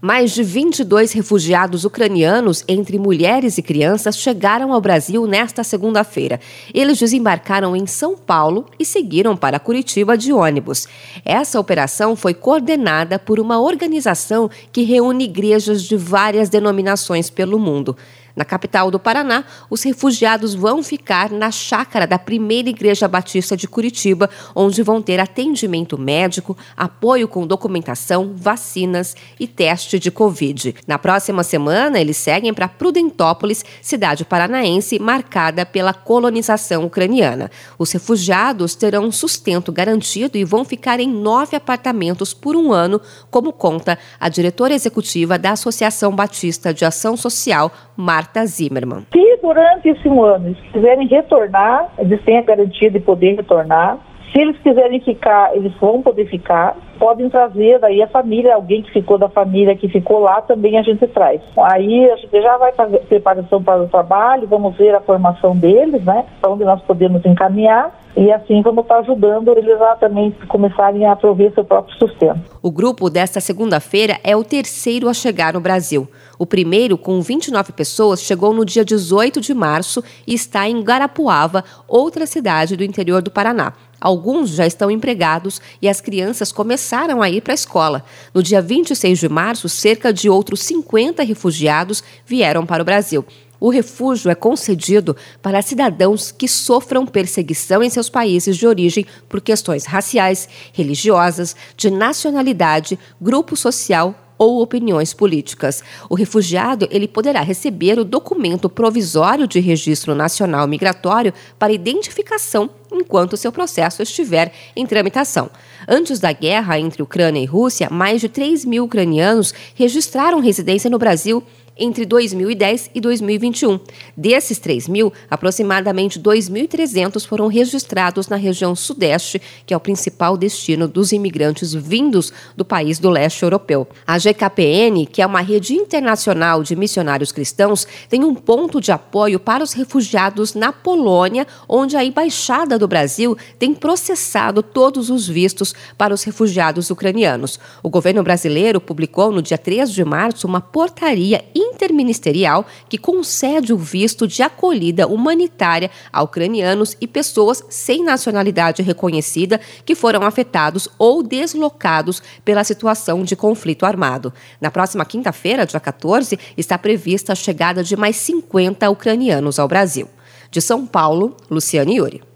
Mais de 22 refugiados ucranianos, entre mulheres e crianças, chegaram ao Brasil nesta segunda-feira. Eles desembarcaram em São Paulo e seguiram para Curitiba de ônibus. Essa operação foi coordenada por uma organização que reúne igrejas de várias denominações pelo mundo. Na capital do Paraná, os refugiados vão ficar na chácara da primeira Igreja Batista de Curitiba, onde vão ter atendimento médico, apoio com documentação, vacinas e teste de Covid. Na próxima semana, eles seguem para Prudentópolis, cidade paranaense marcada pela colonização ucraniana. Os refugiados terão sustento garantido e vão ficar em nove apartamentos por um ano, como conta a diretora executiva da Associação Batista de Ação Social, Marta. Marta Zimmermann. Se durante esse ano eles quiserem retornar, eles têm a garantia de poder retornar. Se eles quiserem ficar, eles vão poder ficar. Podem trazer daí a família, alguém que ficou da família que ficou lá, também a gente traz. Aí a gente já vai fazer preparação para o trabalho, vamos ver a formação deles, né? Para onde nós podemos encaminhar e assim vamos estar ajudando eles a também começarem a prover seu próprio sustento. O grupo desta segunda-feira é o terceiro a chegar no Brasil. O primeiro, com 29 pessoas, chegou no dia 18 de março e está em Garapuava, outra cidade do interior do Paraná. Alguns já estão empregados e as crianças começaram a ir para a escola. No dia 26 de março, cerca de outros 50 refugiados vieram para o Brasil. O refúgio é concedido para cidadãos que sofram perseguição em seus países de origem por questões raciais, religiosas, de nacionalidade, grupo social ou opiniões políticas. O refugiado ele poderá receber o documento provisório de registro nacional migratório para identificação enquanto seu processo estiver em tramitação. Antes da guerra entre Ucrânia e Rússia, mais de 3 mil ucranianos registraram residência no Brasil entre 2010 e 2021. Desses 3 mil, aproximadamente 2.300 foram registrados na região Sudeste, que é o principal destino dos imigrantes vindos do país do leste europeu. A GKPN, que é uma rede internacional de missionários cristãos, tem um ponto de apoio para os refugiados na Polônia, onde a Embaixada do Brasil tem processado todos os vistos para os refugiados ucranianos. O governo brasileiro publicou no dia 3 de março uma portaria interministerial que concede o visto de acolhida humanitária a ucranianos e pessoas sem nacionalidade reconhecida que foram afetados ou deslocados pela situação de conflito armado. Na próxima quinta-feira, dia 14, está prevista a chegada de mais 50 ucranianos ao Brasil. De São Paulo, Luciane Yuri.